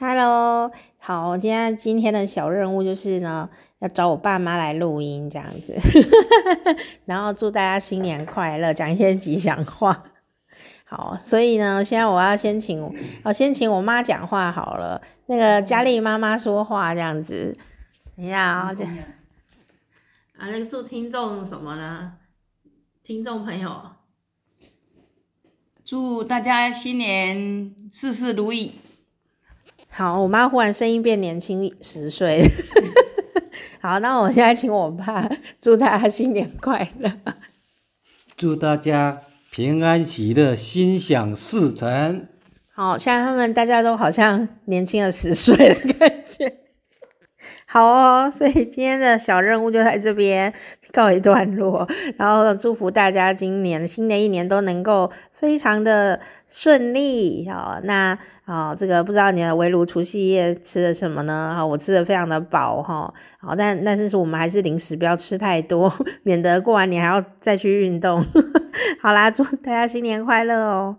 Hello，好，今天今天的小任务就是呢，要找我爸妈来录音这样子，然后祝大家新年快乐，讲一些吉祥话。好，所以呢，现在我要先请，我先请我妈讲话好了，那个佳丽妈妈说话这样子，等一下啊，这样啊，那个祝听众什么呢？听众朋友，祝大家新年事事如意。好，我妈忽然声音变年轻十岁。好，那我现在请我爸祝大家新年快乐。祝大家平安喜乐，心想事成。好，现在他们大家都好像年轻了十岁的感觉。好哦，所以今天的小任务就在这边告一段落，然后祝福大家今年新的一年都能够非常的顺利。哦，那啊，这个不知道你的围炉除夕夜吃了什么呢？好，我吃的非常的饱哈。好，但但是我们还是零食不要吃太多，免得过完年还要再去运动。好啦，祝大家新年快乐哦。